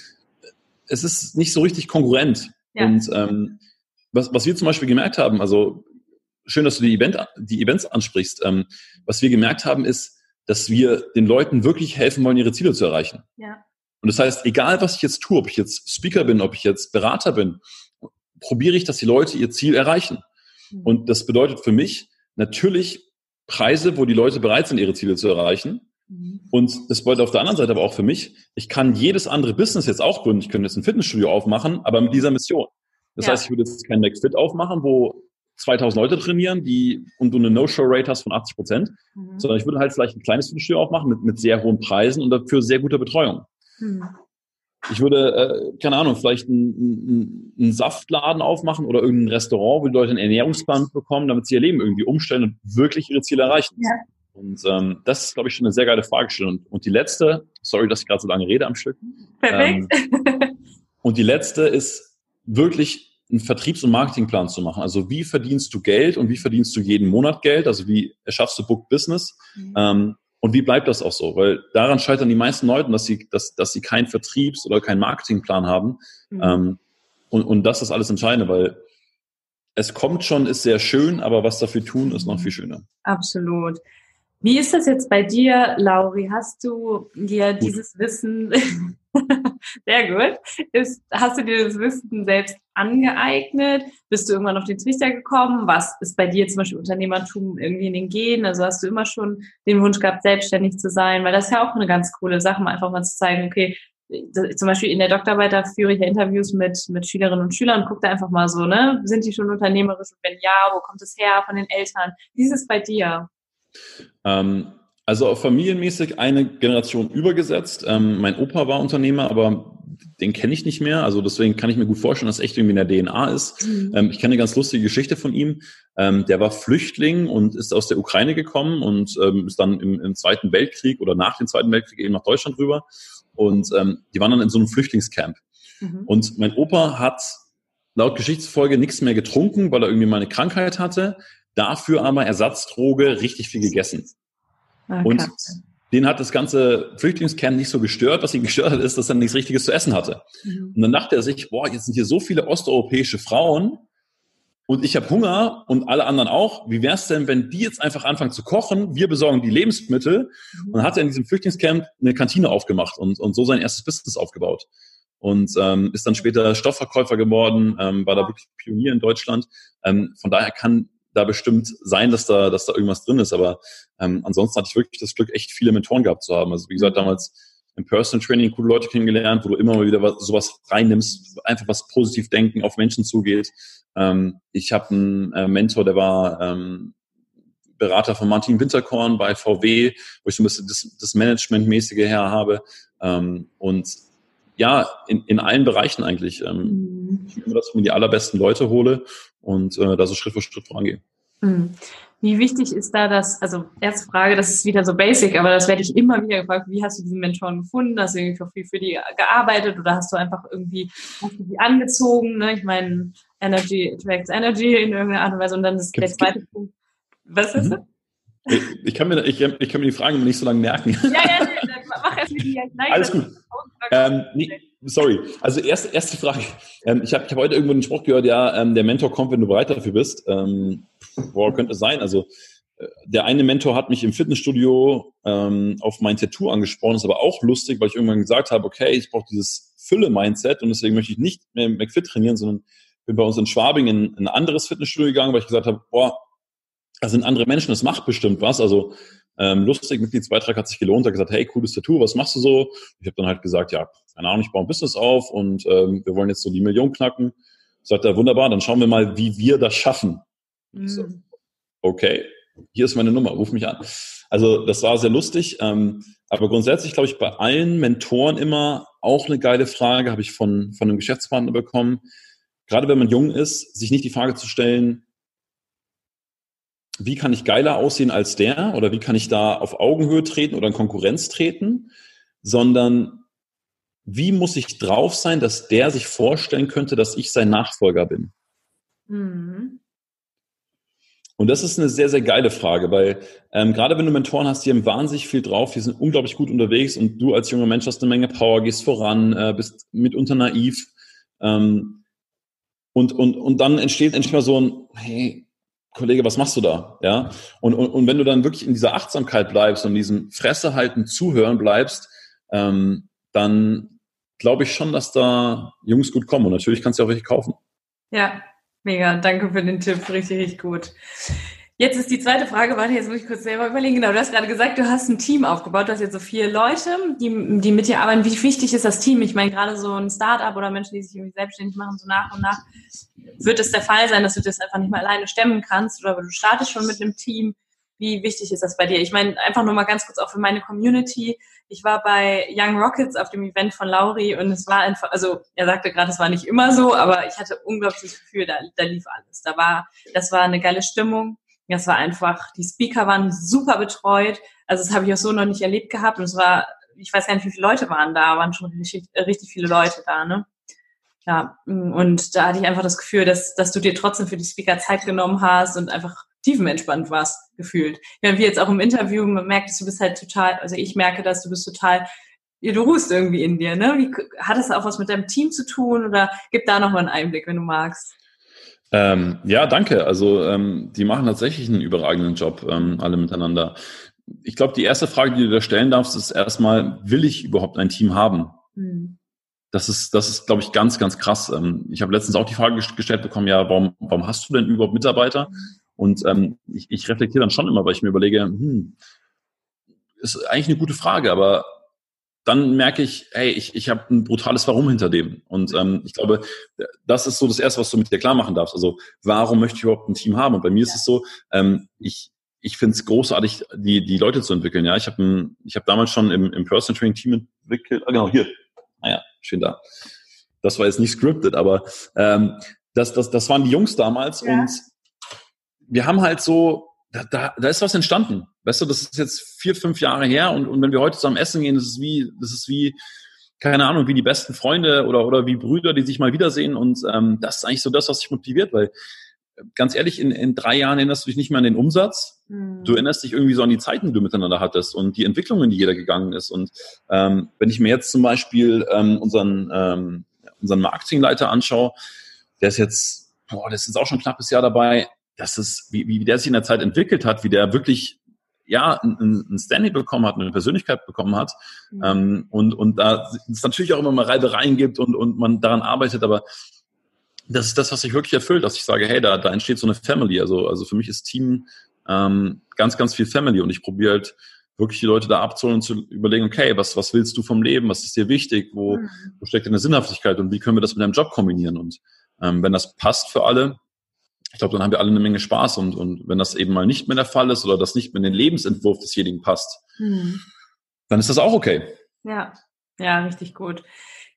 Speaker 2: es ist nicht so richtig konkurrent. Ja. Und ähm, was, was wir zum Beispiel gemerkt haben, also schön, dass du die, Event, die Events ansprichst. Ähm, was wir gemerkt haben, ist, dass wir den Leuten wirklich helfen wollen, ihre Ziele zu erreichen. Ja. Und das heißt, egal was ich jetzt tue, ob ich jetzt Speaker bin, ob ich jetzt Berater bin, probiere ich, dass die Leute ihr Ziel erreichen. Mhm. Und das bedeutet für mich natürlich Preise, wo die Leute bereit sind, ihre Ziele zu erreichen. Mhm. Und das bedeutet auf der anderen Seite aber auch für mich, ich kann jedes andere Business jetzt auch gründen. Ich könnte jetzt ein Fitnessstudio aufmachen, aber mit dieser Mission. Das ja. heißt, ich würde jetzt kein Next Fit aufmachen, wo 2000 Leute trainieren, die und du eine No-Show-Rate hast von 80 Prozent, mhm. sondern ich würde halt vielleicht ein kleines Fitnessstudio aufmachen mit, mit sehr hohen Preisen und dafür sehr guter Betreuung. Mhm ich würde, äh, keine Ahnung, vielleicht einen, einen Saftladen aufmachen oder irgendein Restaurant, wo die Leute einen Ernährungsplan bekommen, damit sie ihr Leben irgendwie umstellen und wirklich ihre Ziele erreichen. Ja. Und ähm, das ist, glaube ich, schon eine sehr geile Fragestellung. Und, und die letzte, sorry, dass ich gerade so lange rede am Stück. Perfekt. Ähm, und die letzte ist wirklich einen Vertriebs- und Marketingplan zu machen. Also wie verdienst du Geld und wie verdienst du jeden Monat Geld? Also wie erschaffst du Book Business? Mhm. Ähm, und wie bleibt das auch so? Weil daran scheitern die meisten Leute, dass sie, dass, dass sie keinen Vertriebs- oder keinen Marketingplan haben. Mhm. Ähm, und, und das ist alles Entscheidende, weil es kommt schon, ist sehr schön, aber was dafür tun, ist noch viel schöner.
Speaker 1: Absolut. Wie ist das jetzt bei dir, Lauri? Hast du dir Gut. dieses Wissen Sehr gut. Ist, hast du dir das Wissen selbst angeeignet? Bist du irgendwann auf den Trichter gekommen? Was ist bei dir zum Beispiel Unternehmertum irgendwie in den Genen? Also hast du immer schon den Wunsch gehabt, selbstständig zu sein? Weil das ist ja auch eine ganz coole Sache, mal einfach mal zu zeigen, okay, zum Beispiel in der Doktorarbeit, da führe ich ja Interviews mit, mit Schülerinnen und Schülern und gucke da einfach mal so, ne? Sind die schon unternehmerisch? Und wenn ja, wo kommt es her von den Eltern? Wie ist es bei dir?
Speaker 2: Ähm, also familienmäßig eine Generation übergesetzt. Ähm, mein Opa war Unternehmer, aber den kenne ich nicht mehr. Also deswegen kann ich mir gut vorstellen, dass es echt irgendwie in der DNA ist. Mhm. Ähm, ich kenne eine ganz lustige Geschichte von ihm. Ähm, der war Flüchtling und ist aus der Ukraine gekommen und ähm, ist dann im, im, Zweiten Weltkrieg oder nach dem Zweiten Weltkrieg eben nach Deutschland rüber. Und ähm, die waren dann in so einem Flüchtlingscamp. Mhm. Und mein Opa hat laut Geschichtsfolge nichts mehr getrunken, weil er irgendwie mal eine Krankheit hatte. Dafür aber Ersatzdroge richtig viel gegessen. Ah, und den hat das ganze Flüchtlingskern nicht so gestört. Was ihn gestört hat, ist, dass er nichts Richtiges zu essen hatte. Mhm. Und dann dachte er sich, boah, jetzt sind hier so viele osteuropäische Frauen und ich habe Hunger und alle anderen auch. Wie wäre es denn, wenn die jetzt einfach anfangen zu kochen? Wir besorgen die Lebensmittel. Mhm. Und dann hat er in diesem Flüchtlingscamp eine Kantine aufgemacht und, und so sein erstes Business aufgebaut. Und ähm, ist dann später Stoffverkäufer geworden, ähm, war da wirklich Pionier in Deutschland. Ähm, von daher kann da bestimmt sein, dass da, dass da irgendwas drin ist. Aber ähm, ansonsten hatte ich wirklich das Glück, echt viele Mentoren gehabt zu haben. Also wie gesagt, mhm. damals im Personal Training coole Leute kennengelernt, wo du immer mal wieder was, sowas reinnimmst, einfach was positiv denken, auf Menschen zugeht. Ähm, ich habe einen äh, Mentor, der war ähm, Berater von Martin Winterkorn bei VW, wo ich so ein bisschen das, das Managementmäßige her habe. Ähm, und ja, in, in allen Bereichen eigentlich. Ähm, mhm. Ich will immer, dass ich mir die allerbesten Leute hole und äh, da so Schritt für Schritt vorangehe.
Speaker 1: Hm. Wie wichtig ist da das, also erste Frage, das ist wieder so basic, aber das werde ich immer wieder gefragt, wie hast du diesen Mentoren gefunden? Hast du irgendwie viel für die gearbeitet oder hast du einfach irgendwie hast du die angezogen? Ne? Ich meine, Energy attracts Energy in irgendeiner Art und Weise und dann ist der zweite Punkt. Was ist mhm. das?
Speaker 2: Ich kann, mir, ich, ich kann mir die Fragen nicht so lange merken. Ja, ja, Alles gut. Ähm, nee, sorry. Also erste, erste Frage. Ähm, ich habe ich hab heute irgendwo den Spruch gehört, ja, ähm, der Mentor kommt, wenn du bereit dafür bist. Ähm, boah, könnte es sein. Also äh, der eine Mentor hat mich im Fitnessstudio ähm, auf mein Tattoo angesprochen. Das ist aber auch lustig, weil ich irgendwann gesagt habe, okay, ich brauche dieses Fülle-Mindset und deswegen möchte ich nicht mehr McFit trainieren, sondern bin bei uns in Schwabing in, in ein anderes Fitnessstudio gegangen, weil ich gesagt habe, boah, da sind andere Menschen, das macht bestimmt was. Also ähm, lustig, Mitgliedsbeitrag hat sich gelohnt, hat gesagt, hey, cooles Tattoo, was machst du so? Ich habe dann halt gesagt, ja, keine Ahnung, ich baue ein Business auf und ähm, wir wollen jetzt so die Million knacken. Sagt er, wunderbar, dann schauen wir mal, wie wir das schaffen. Mhm. So, okay, hier ist meine Nummer, ruf mich an. Also das war sehr lustig, ähm, aber grundsätzlich glaube ich bei allen Mentoren immer auch eine geile Frage, habe ich von, von einem Geschäftspartner bekommen. Gerade wenn man jung ist, sich nicht die Frage zu stellen, wie kann ich geiler aussehen als der oder wie kann ich da auf Augenhöhe treten oder in Konkurrenz treten, sondern wie muss ich drauf sein, dass der sich vorstellen könnte, dass ich sein Nachfolger bin? Mhm. Und das ist eine sehr, sehr geile Frage, weil ähm, gerade wenn du Mentoren hast, die haben wahnsinnig viel drauf, die sind unglaublich gut unterwegs und du als junger Mensch hast eine Menge Power, gehst voran, äh, bist mitunter naiv. Ähm, und, und, und dann entsteht endlich mal so ein, hey, Kollege, was machst du da? Ja. Und, und, und wenn du dann wirklich in dieser Achtsamkeit bleibst und diesem Fresse halten, zuhören bleibst, ähm, dann glaube ich schon, dass da Jungs gut kommen. Und natürlich kannst du auch welche kaufen.
Speaker 1: Ja, mega. Danke für den Tipp. Richtig, richtig gut. Jetzt ist die zweite Frage, warte, jetzt muss ich kurz selber überlegen. Genau, du hast gerade gesagt, du hast ein Team aufgebaut, du hast jetzt so vier Leute, die, die mit dir arbeiten. Wie wichtig ist das Team? Ich meine, gerade so ein Startup oder Menschen, die sich irgendwie selbstständig machen, so nach und nach, wird es der Fall sein, dass du das einfach nicht mehr alleine stemmen kannst oder du startest schon mit einem Team. Wie wichtig ist das bei dir? Ich meine, einfach nur mal ganz kurz auch für meine Community. Ich war bei Young Rockets auf dem Event von Lauri und es war einfach, also er sagte gerade, es war nicht immer so, aber ich hatte unglaublich das Gefühl, da, da lief alles. Da war, das war eine geile Stimmung das war einfach, die Speaker waren super betreut. Also das habe ich auch so noch nicht erlebt gehabt. Und es war, ich weiß gar nicht, wie viele Leute waren da, waren schon richtig, richtig viele Leute da, ne? Ja, und da hatte ich einfach das Gefühl, dass, dass du dir trotzdem für die Speaker Zeit genommen hast und einfach tiefenentspannt warst, gefühlt. Ja, wie jetzt auch im Interview, man merkt, du bist halt total, also ich merke, dass du bist total, du ruhst irgendwie in dir, ne? Wie, hat das auch was mit deinem Team zu tun oder gib da nochmal einen Einblick, wenn du magst?
Speaker 2: Ähm, ja, danke. Also ähm, die machen tatsächlich einen überragenden Job, ähm, alle miteinander. Ich glaube, die erste Frage, die du da stellen darfst, ist erstmal, will ich überhaupt ein Team haben? Mhm. Das ist, das ist, glaube ich, ganz, ganz krass. Ähm, ich habe letztens auch die Frage gestellt bekommen, ja, warum, warum hast du denn überhaupt Mitarbeiter? Und ähm, ich, ich reflektiere dann schon immer, weil ich mir überlege, hm, ist eigentlich eine gute Frage, aber dann merke ich, hey, ich, ich habe ein brutales Warum hinter dem. Und ähm, ich glaube, das ist so das Erste, was du mit dir klar machen darfst. Also warum möchte ich überhaupt ein Team haben? Und bei mir ist es so, ähm, ich, ich finde es großartig, die, die Leute zu entwickeln. Ja, ich habe ich hab damals schon im, im Personal Training Team entwickelt. Ah, genau, hier. Naja, ah, schön da. Das war jetzt nicht scripted, aber ähm, das, das, das waren die Jungs damals ja. und wir haben halt so da, da, da ist was entstanden. Weißt du, das ist jetzt vier, fünf Jahre her und, und wenn wir heute zusammen essen gehen, das ist wie, das ist wie, keine Ahnung, wie die besten Freunde oder, oder wie Brüder, die sich mal wiedersehen und ähm, das ist eigentlich so das, was dich motiviert, weil ganz ehrlich, in, in drei Jahren erinnerst du dich nicht mehr an den Umsatz. Mhm. Du erinnerst dich irgendwie so an die Zeiten, die du miteinander hattest und die Entwicklungen, die jeder gegangen ist. Und ähm, wenn ich mir jetzt zum Beispiel ähm, unseren, ähm, unseren Marketingleiter anschaue, der ist jetzt, boah, der ist jetzt auch schon ein knappes Jahr dabei, das ist, wie, wie der sich in der Zeit entwickelt hat, wie der wirklich ja, ein, ein Standing bekommen hat, eine Persönlichkeit bekommen hat. Mhm. Ähm, und, und da es natürlich auch immer mal Reibereien gibt und, und man daran arbeitet, aber das ist das, was sich wirklich erfüllt, dass ich sage, hey, da, da entsteht so eine Family. Also, also für mich ist Team ähm, ganz, ganz viel Family und ich probiere halt wirklich die Leute da abzuholen und zu überlegen, okay, was, was willst du vom Leben, was ist dir wichtig, wo, mhm. wo steckt deine Sinnhaftigkeit und wie können wir das mit deinem Job kombinieren? Und ähm, wenn das passt für alle, ich glaube, dann haben wir alle eine Menge Spaß und, und wenn das eben mal nicht mehr der Fall ist oder das nicht mehr in den Lebensentwurf desjenigen passt, hm. dann ist das auch okay.
Speaker 1: Ja, ja, richtig gut.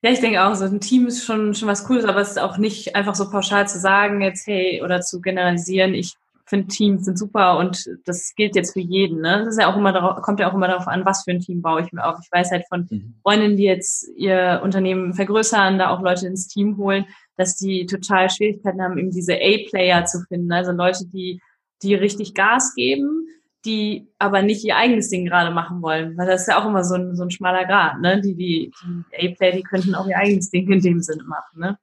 Speaker 1: Ja, ich denke auch, so ein Team ist schon, schon was Cooles, aber es ist auch nicht einfach so pauschal zu sagen, jetzt, hey, oder zu generalisieren, ich finde Teams sind super und das gilt jetzt für jeden. Ne? Das ist ja auch immer darauf, kommt ja auch immer darauf an, was für ein Team baue ich mir auf. Ich weiß halt von mhm. Freundinnen, die jetzt ihr Unternehmen vergrößern, da auch Leute ins Team holen, dass die total Schwierigkeiten haben, eben diese A-Player zu finden. Also Leute, die, die richtig Gas geben, die aber nicht ihr eigenes Ding gerade machen wollen. Weil das ist ja auch immer so ein, so ein schmaler Grad, ne? Die, die, die A-Player, die könnten auch ihr eigenes Ding in dem Sinne machen, ne?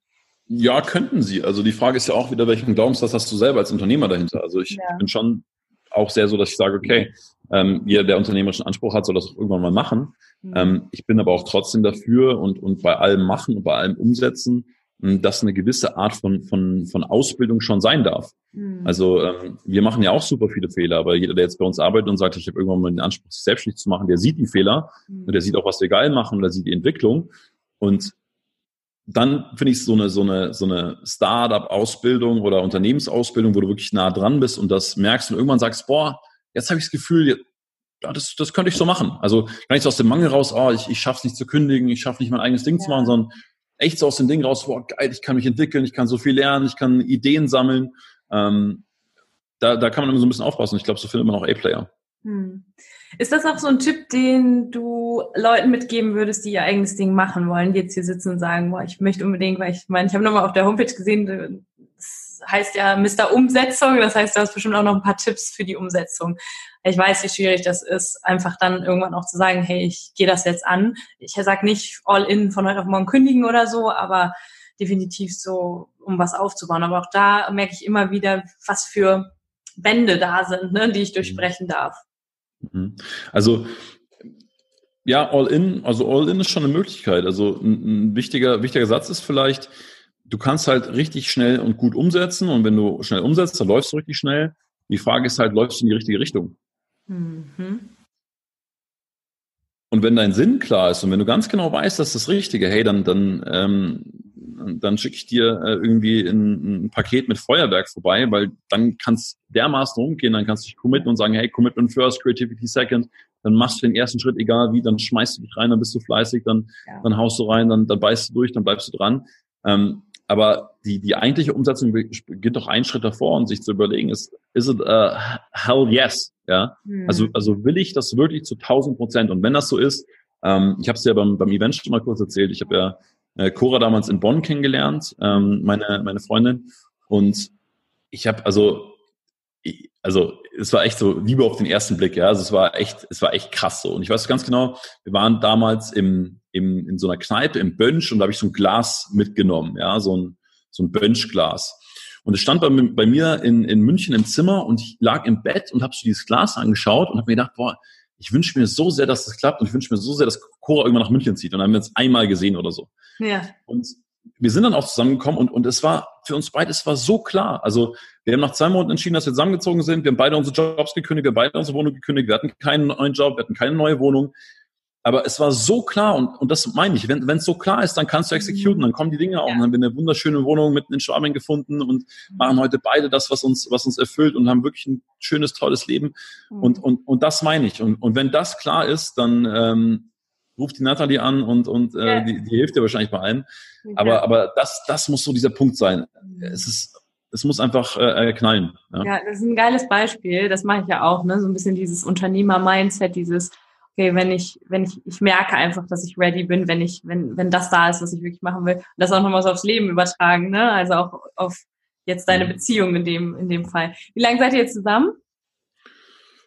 Speaker 2: Ja, könnten sie. Also die Frage ist ja auch wieder, welchen Glaubenssatz hast du selber als Unternehmer dahinter? Also ich ja. bin schon auch sehr so, dass ich sage, okay, ähm, jeder, der unternehmerischen Anspruch hat, soll das auch irgendwann mal machen. Mhm. Ähm, ich bin aber auch trotzdem dafür und, und bei allem machen und bei allem umsetzen, dass eine gewisse Art von, von, von Ausbildung schon sein darf. Mhm. Also ähm, wir machen ja auch super viele Fehler, aber jeder, der jetzt bei uns arbeitet und sagt, ich habe irgendwann mal den Anspruch, sich selbstständig zu machen, der sieht die Fehler mhm. und der sieht auch, was wir geil machen und der sieht die Entwicklung. Und dann finde ich so eine, so eine, so eine Startup-Ausbildung oder Unternehmensausbildung, wo du wirklich nah dran bist und das merkst und irgendwann sagst, boah, jetzt habe ich das Gefühl, ja, das, das könnte ich so machen. Also gar nicht so aus dem Mangel raus, oh, ich, ich schaffe es nicht zu kündigen, ich schaffe nicht mein eigenes Ding ja. zu machen, sondern echt so aus dem Ding raus, boah, geil, ich kann mich entwickeln, ich kann so viel lernen, ich kann Ideen sammeln. Ähm, da, da kann man immer so ein bisschen aufpassen. Ich glaube, so findet man auch A-Player. Hm.
Speaker 1: Ist das auch so ein Tipp, den du Leuten mitgeben würdest, die ihr eigenes Ding machen wollen, die jetzt hier sitzen und sagen, boah, ich möchte unbedingt, weil ich meine, ich habe nochmal auf der Homepage gesehen, das heißt ja Mr. Umsetzung, das heißt, du hast bestimmt auch noch ein paar Tipps für die Umsetzung. Ich weiß, wie schwierig das ist, einfach dann irgendwann auch zu sagen, hey, ich gehe das jetzt an. Ich sage nicht all in von heute auf morgen kündigen oder so, aber definitiv so, um was aufzubauen. Aber auch da merke ich immer wieder, was für Wände da sind, ne, die ich durchbrechen darf.
Speaker 2: Mhm. Also ja, all in, also all in ist schon eine Möglichkeit. Also ein, ein, wichtiger, wichtiger Satz ist vielleicht, du kannst halt richtig schnell und gut umsetzen und wenn du schnell umsetzt, dann läufst du richtig schnell. Die Frage ist halt, läufst du in die richtige Richtung? Mhm. Und wenn dein Sinn klar ist und wenn du ganz genau weißt, dass das Richtige, hey, dann, dann ähm, dann schicke ich dir äh, irgendwie ein, ein, Paket mit Feuerwerk vorbei, weil dann kannst dermaßen umgehen, dann kannst du dich committen und sagen, hey, Commitment first, Creativity second, dann machst du den ersten Schritt, egal wie, dann schmeißt du dich rein, dann bist du fleißig, dann, ja. dann haust du rein, dann, dann beißt du durch, dann bleibst du dran. Ähm, aber die, die eigentliche Umsetzung geht doch einen Schritt davor und sich zu überlegen, ist, is it a hell yes? Ja, mhm. also, also will ich das wirklich zu 1000 Prozent? Und wenn das so ist, ähm, ich habe es ja beim, beim Event schon mal kurz erzählt, ich habe ja äh, Cora damals in Bonn kennengelernt, ähm, meine, meine Freundin. Und ich habe also, also es war echt so Liebe auf den ersten Blick, ja. Also es war echt, es war echt krass so. Und ich weiß ganz genau, wir waren damals im, im, in so einer Kneipe im Bönsch und da habe ich so ein Glas mitgenommen, ja, so ein, so ein Bönschglas. Und es stand bei, bei mir in, in München im Zimmer und ich lag im Bett und habe so dieses Glas angeschaut und habe mir gedacht, boah, ich wünsche mir so sehr, dass das klappt und ich wünsche mir so sehr, dass Cora irgendwann nach München zieht. Und dann haben wir uns einmal gesehen oder so. Ja. Und wir sind dann auch zusammengekommen und, und es war für uns beide, es war so klar. Also wir haben nach zwei Monaten entschieden, dass wir zusammengezogen sind. Wir haben beide unsere Jobs gekündigt, wir haben beide unsere Wohnung gekündigt. Wir hatten keinen neuen Job, wir hatten keine neue Wohnung. Aber es war so klar und, und das meine ich, wenn es so klar ist, dann kannst du exekutieren, dann kommen die Dinge auch. Ja. Und dann haben wir eine wunderschöne Wohnung mitten in Schwabing gefunden und machen heute beide das, was uns, was uns erfüllt und haben wirklich ein schönes, tolles Leben. Mhm. Und, und, und das meine ich. Und, und wenn das klar ist, dann ähm, ruft die Nathalie an und, und äh, ja. die, die hilft dir wahrscheinlich bei allem. Okay. Aber, aber das, das muss so dieser Punkt sein. Mhm. Es ist, es muss einfach äh, knallen.
Speaker 1: Ja. ja, das ist ein geiles Beispiel. Das mache ich ja auch, ne? So ein bisschen dieses Unternehmer-Mindset, dieses okay, wenn ich, wenn ich, ich merke einfach, dass ich ready bin, wenn ich, wenn, wenn das da ist, was ich wirklich machen will. Und das auch nochmal so aufs Leben übertragen, ne? Also auch auf jetzt deine mhm. Beziehung in dem, in dem Fall. Wie lange seid ihr jetzt zusammen?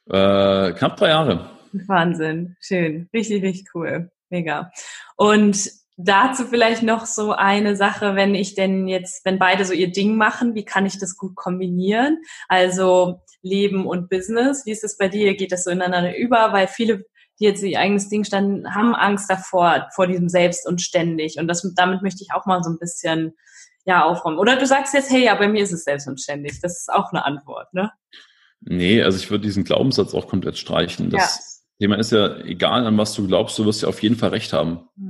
Speaker 2: Äh, knapp drei Jahre.
Speaker 1: Wahnsinn. Schön. Richtig, richtig cool. Mega. Und dazu vielleicht noch so eine Sache, wenn ich denn jetzt, wenn beide so ihr Ding machen, wie kann ich das gut kombinieren? Also Leben und Business. Wie ist das bei dir? Geht das so ineinander über? Weil viele die jetzt ihr eigenes Ding standen, haben Angst davor, vor diesem Selbst und ständig. Und das, damit möchte ich auch mal so ein bisschen, ja, aufräumen. Oder du sagst jetzt, hey, ja, bei mir ist es selbst und ständig. Das ist auch eine Antwort, ne?
Speaker 2: Nee, also ich würde diesen Glaubenssatz auch komplett streichen. Das ja. Thema ist ja, egal an was du glaubst, du wirst ja auf jeden Fall recht haben. Hm.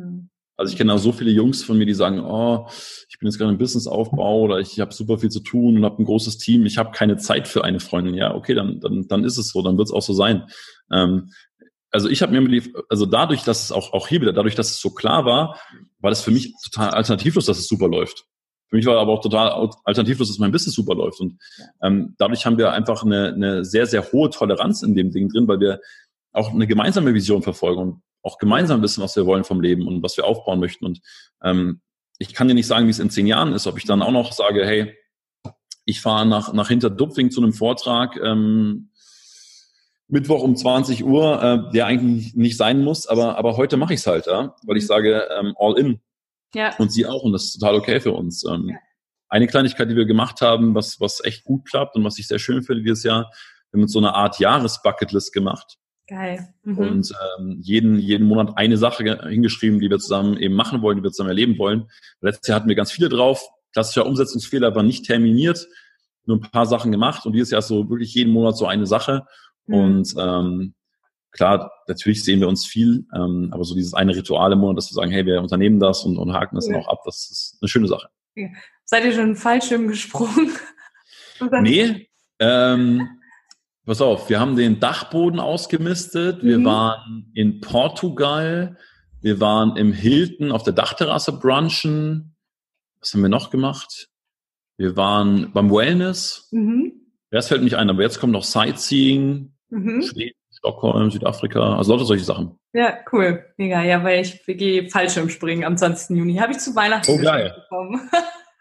Speaker 2: Also ich kenne auch so viele Jungs von mir, die sagen, oh, ich bin jetzt gerade im Businessaufbau oder ich habe super viel zu tun und habe ein großes Team, ich habe keine Zeit für eine Freundin. Ja, okay, dann, dann, dann ist es so, dann wird es auch so sein. Ähm, also ich habe mir also dadurch, dass es auch, auch hier wieder, dadurch, dass es so klar war, war das für mich total alternativlos, dass es super läuft. Für mich war aber auch total alternativlos, dass mein Business super läuft. Und ähm, dadurch haben wir einfach eine, eine sehr, sehr hohe Toleranz in dem Ding drin, weil wir auch eine gemeinsame Vision verfolgen und auch gemeinsam wissen, was wir wollen vom Leben und was wir aufbauen möchten. Und ähm, ich kann dir nicht sagen, wie es in zehn Jahren ist, ob ich dann auch noch sage, hey, ich fahre nach, nach Hinterdupfing zu einem Vortrag, ähm, Mittwoch um 20 Uhr, äh, der eigentlich nicht sein muss, aber, aber heute mache ich es halt, ja, weil ich mhm. sage, ähm, all in. Ja. Und sie auch, und das ist total okay für uns. Ähm, ja. Eine Kleinigkeit, die wir gemacht haben, was, was echt gut klappt und was ich sehr schön finde dieses Jahr, wir haben uns so eine Art Jahresbucketlist gemacht.
Speaker 1: Geil.
Speaker 2: Mhm. Und ähm, jeden, jeden Monat eine Sache hingeschrieben, die wir zusammen eben machen wollen, die wir zusammen erleben wollen. Letztes Jahr hatten wir ganz viele drauf. Klassischer Umsetzungsfehler war nicht terminiert, nur ein paar Sachen gemacht. Und dieses Jahr ist so wirklich jeden Monat so eine Sache. Mhm. Und ähm, klar, natürlich sehen wir uns viel, ähm, aber so dieses eine Ritual im Monat, dass wir sagen, hey, wir unternehmen das und, und haken das ja. dann auch ab, das ist eine schöne Sache.
Speaker 1: Ja. Seid ihr schon Fallschirm gesprungen?
Speaker 2: nee, ähm, pass auf, wir haben den Dachboden ausgemistet, wir mhm. waren in Portugal, wir waren im Hilton auf der Dachterrasse brunchen. Was haben wir noch gemacht? Wir waren beim Wellness. Mhm. Das fällt mich ein, aber jetzt kommt noch Sightseeing, mhm. Schweden, Stockholm, Südafrika, also lauter solche Sachen.
Speaker 1: Ja, cool. Mega. Ja, weil ich gehe Fallschirmspringen am 20. Juni. Habe ich zu Weihnachten
Speaker 2: oh, geil. bekommen.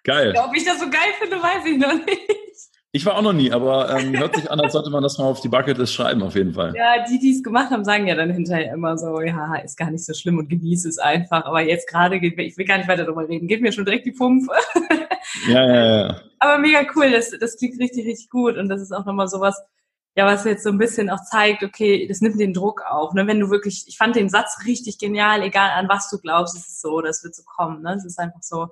Speaker 2: Geil.
Speaker 1: Ob ich das so geil finde, weiß ich noch nicht.
Speaker 2: Ich war auch noch nie, aber ähm, hört sich an, als sollte man das mal auf die Bucketlist schreiben, auf jeden Fall.
Speaker 1: Ja, die, die es gemacht haben, sagen ja dann hinterher immer so, ja, ist gar nicht so schlimm und genieße es einfach. Aber jetzt gerade, geht ich will gar nicht weiter darüber reden, geht mir schon direkt die Pumpe.
Speaker 2: Ja, ja, ja.
Speaker 1: Aber mega cool, das, das klingt richtig, richtig gut. Und das ist auch nochmal sowas, ja, was jetzt so ein bisschen auch zeigt, okay, das nimmt den Druck auch. Ne? Wenn du wirklich, ich fand den Satz richtig genial, egal an was du glaubst, ist es so, das wird so kommen. Ne? Es ist einfach so,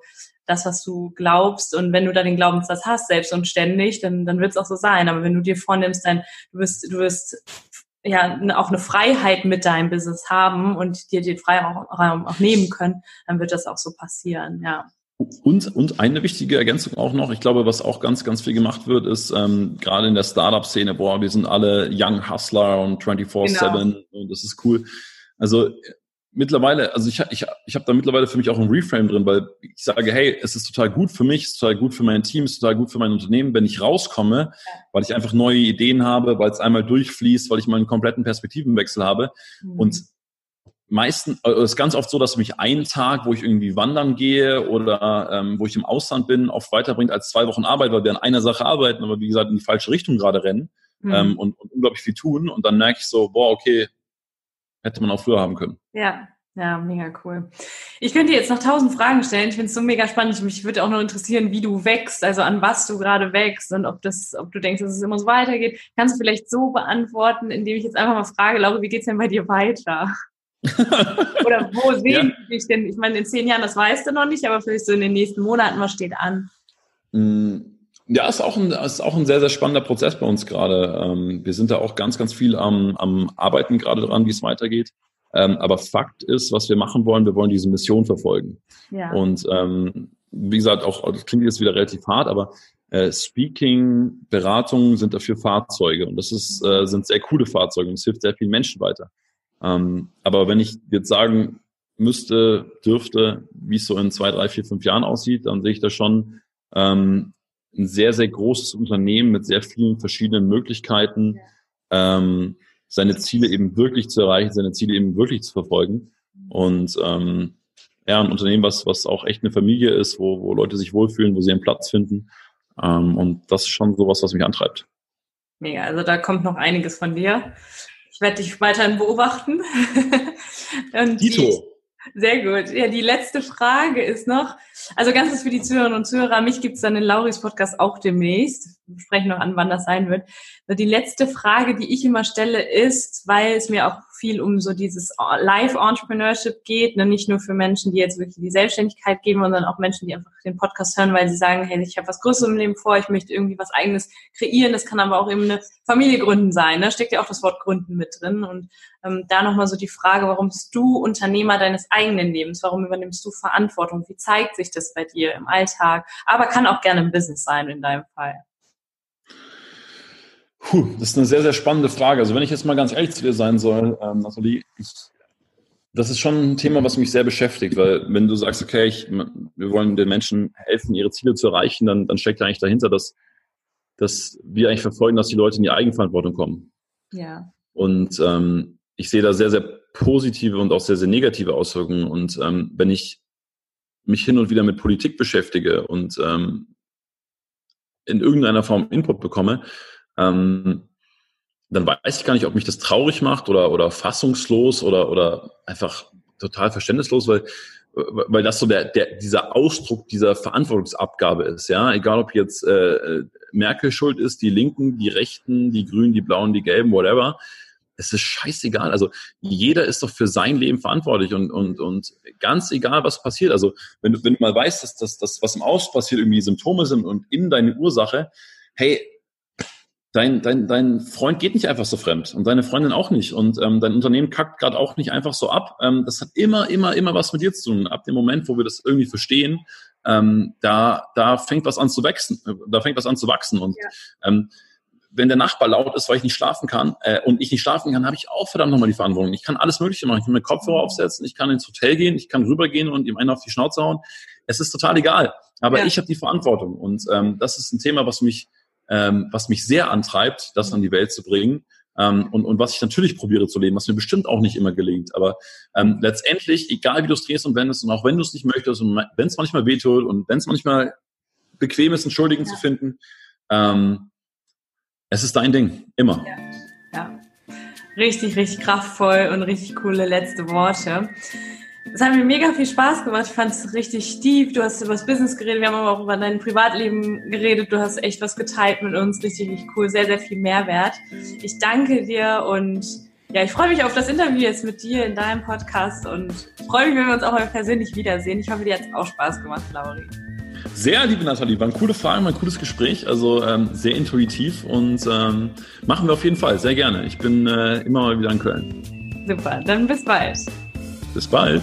Speaker 1: das, was du glaubst. Und wenn du da den Glaubenssatz hast, selbst und ständig, dann, dann wird es auch so sein. Aber wenn du dir vornimmst, dann du wirst, du wirst ja auch eine Freiheit mit deinem Business haben und dir den Freiraum auch nehmen können, dann wird das auch so passieren, ja.
Speaker 2: Und, und eine wichtige Ergänzung auch noch, ich glaube, was auch ganz, ganz viel gemacht wird, ist ähm, gerade in der Startup-Szene, boah, wir sind alle Young Hustler und 24-7 genau. und das ist cool. Also mittlerweile, also ich, ich, ich habe da mittlerweile für mich auch ein Reframe drin, weil ich sage, hey, es ist total gut für mich, es ist total gut für mein Team, es ist total gut für mein Unternehmen, wenn ich rauskomme, weil ich einfach neue Ideen habe, weil es einmal durchfließt, weil ich mal einen kompletten Perspektivenwechsel habe. Mhm. Und meistens, also es ist ganz oft so, dass mich ein Tag, wo ich irgendwie wandern gehe oder ähm, wo ich im Ausland bin, oft weiterbringt als zwei Wochen Arbeit, weil wir an einer Sache arbeiten, aber wie gesagt in die falsche Richtung gerade rennen mhm. ähm, und, und unglaublich viel tun. Und dann merke ich so, boah, okay, hätte man auch früher haben können.
Speaker 1: Ja, ja, mega cool. Ich könnte jetzt noch tausend Fragen stellen. Ich finde es so mega spannend. Mich würde auch noch interessieren, wie du wächst, also an was du gerade wächst und ob das, ob du denkst, dass es immer so weitergeht. Kannst du vielleicht so beantworten, indem ich jetzt einfach mal frage, Laura, wie geht's denn bei dir weiter? Oder wo sehen ja. Dich denn? Ich meine, in zehn Jahren, das weißt du noch nicht, aber vielleicht so in den nächsten Monaten, was steht an?
Speaker 2: Mm, ja, ist auch ein, ist auch ein sehr, sehr spannender Prozess bei uns gerade. Ähm, wir sind da auch ganz, ganz viel am, am Arbeiten gerade dran, wie es weitergeht. Ähm, aber Fakt ist, was wir machen wollen, wir wollen diese Mission verfolgen. Ja. Und ähm, wie gesagt, auch das klingt jetzt wieder relativ hart, aber äh, Speaking, Beratungen sind dafür Fahrzeuge und das ist, äh, sind sehr coole Fahrzeuge und es hilft sehr vielen Menschen weiter. Ähm, aber wenn ich jetzt sagen müsste, dürfte, wie es so in zwei, drei, vier, fünf Jahren aussieht, dann sehe ich da schon ähm, ein sehr, sehr großes Unternehmen mit sehr vielen verschiedenen Möglichkeiten, ähm, seine Ziele eben wirklich zu erreichen, seine Ziele eben wirklich zu verfolgen. Und ähm, ja, ein Unternehmen, was, was auch echt eine Familie ist, wo, wo Leute sich wohlfühlen, wo sie ihren Platz finden. Ähm, und das ist schon sowas, was mich antreibt.
Speaker 1: Mega, also da kommt noch einiges von dir. Ich werde dich weiterhin beobachten.
Speaker 2: Dito.
Speaker 1: Sehr gut. Ja, die letzte Frage ist noch, also ganz für die Zuhörerinnen und Zuhörer, mich gibt es dann in Lauris Podcast auch demnächst. Wir sprechen noch an, wann das sein wird. Die letzte Frage, die ich immer stelle, ist, weil es mir auch viel um so dieses Live-Entrepreneurship geht, ne? nicht nur für Menschen, die jetzt wirklich die Selbstständigkeit geben, sondern auch Menschen, die einfach den Podcast hören, weil sie sagen, hey, ich habe was Größeres im Leben vor, ich möchte irgendwie was Eigenes kreieren. Das kann aber auch eben eine Familie gründen sein. Ne? Steckt ja auch das Wort Gründen mit drin. Und ähm, da nochmal so die Frage, warum bist du Unternehmer deines eigenen Lebens? Warum übernimmst du Verantwortung? Wie zeigt sich das bei dir im Alltag? Aber kann auch gerne im Business sein in deinem Fall.
Speaker 2: Puh, das ist eine sehr, sehr spannende Frage. Also wenn ich jetzt mal ganz ehrlich zu dir sein soll, ähm, Nathalie, ich, das ist schon ein Thema, was mich sehr beschäftigt, weil wenn du sagst, okay, ich, wir wollen den Menschen helfen, ihre Ziele zu erreichen, dann, dann steckt eigentlich dahinter, dass, dass wir eigentlich verfolgen, dass die Leute in die Eigenverantwortung kommen.
Speaker 1: Ja.
Speaker 2: Und ähm, ich sehe da sehr, sehr positive und auch sehr, sehr negative Auswirkungen. Und ähm, wenn ich mich hin und wieder mit Politik beschäftige und ähm, in irgendeiner Form Input bekomme, ähm, dann weiß ich gar nicht, ob mich das traurig macht oder, oder fassungslos oder, oder einfach total verständnislos, weil, weil das so der, der, dieser Ausdruck dieser Verantwortungsabgabe ist, ja. Egal ob jetzt äh, Merkel schuld ist, die Linken, die Rechten, die Grünen, die Blauen, die Gelben, whatever. Es ist scheißegal. Also jeder ist doch für sein Leben verantwortlich und, und, und ganz egal, was passiert. Also wenn du, wenn du mal weißt, dass das, was im Außen passiert, irgendwie Symptome sind und in deine Ursache, hey, dein, dein, dein Freund geht nicht einfach so fremd und deine Freundin auch nicht und ähm, dein Unternehmen kackt gerade auch nicht einfach so ab. Ähm, das hat immer, immer, immer was mit dir zu tun. Ab dem Moment, wo wir das irgendwie verstehen, ähm, da, da fängt was an zu wachsen, äh, da fängt was an zu wachsen und ja. ähm, wenn der Nachbar laut ist, weil ich nicht schlafen kann äh, und ich nicht schlafen kann, habe ich auch verdammt nochmal die Verantwortung. Ich kann alles Mögliche machen. Ich kann mir Kopfhörer aufsetzen, ich kann ins Hotel gehen, ich kann rübergehen und ihm einen auf die Schnauze hauen. Es ist total egal. Aber ja. ich habe die Verantwortung und ähm, das ist ein Thema, was mich ähm, was mich sehr antreibt, das an die Welt zu bringen. Ähm, und, und was ich natürlich probiere zu leben, was mir bestimmt auch nicht immer gelingt. Aber ähm, letztendlich, egal wie du es drehst und wendest, und auch wenn du es nicht möchtest und wenn es manchmal wehtut und wenn es manchmal bequem ist, einen Schuldigen ja. zu finden, ähm, es ist dein Ding, immer.
Speaker 1: Ja. ja. Richtig, richtig kraftvoll und richtig coole letzte Worte. Es hat mir mega viel Spaß gemacht. Ich fand es richtig tief. Du hast über das Business geredet. Wir haben aber auch über dein Privatleben geredet. Du hast echt was geteilt mit uns. Richtig, richtig cool. Sehr, sehr viel Mehrwert. Ich danke dir und ja, ich freue mich auf das Interview jetzt mit dir in deinem Podcast und freue mich, wenn wir uns auch mal persönlich wiedersehen. Ich hoffe, dir hat es auch Spaß gemacht, Lauri.
Speaker 2: Sehr, liebe Nathalie, waren coole Fragen, war ein cooles Gespräch, also ähm, sehr intuitiv und ähm, machen wir auf jeden Fall, sehr gerne. Ich bin äh, immer mal wieder in Köln.
Speaker 1: Super, dann bis bald.
Speaker 2: Bis bald.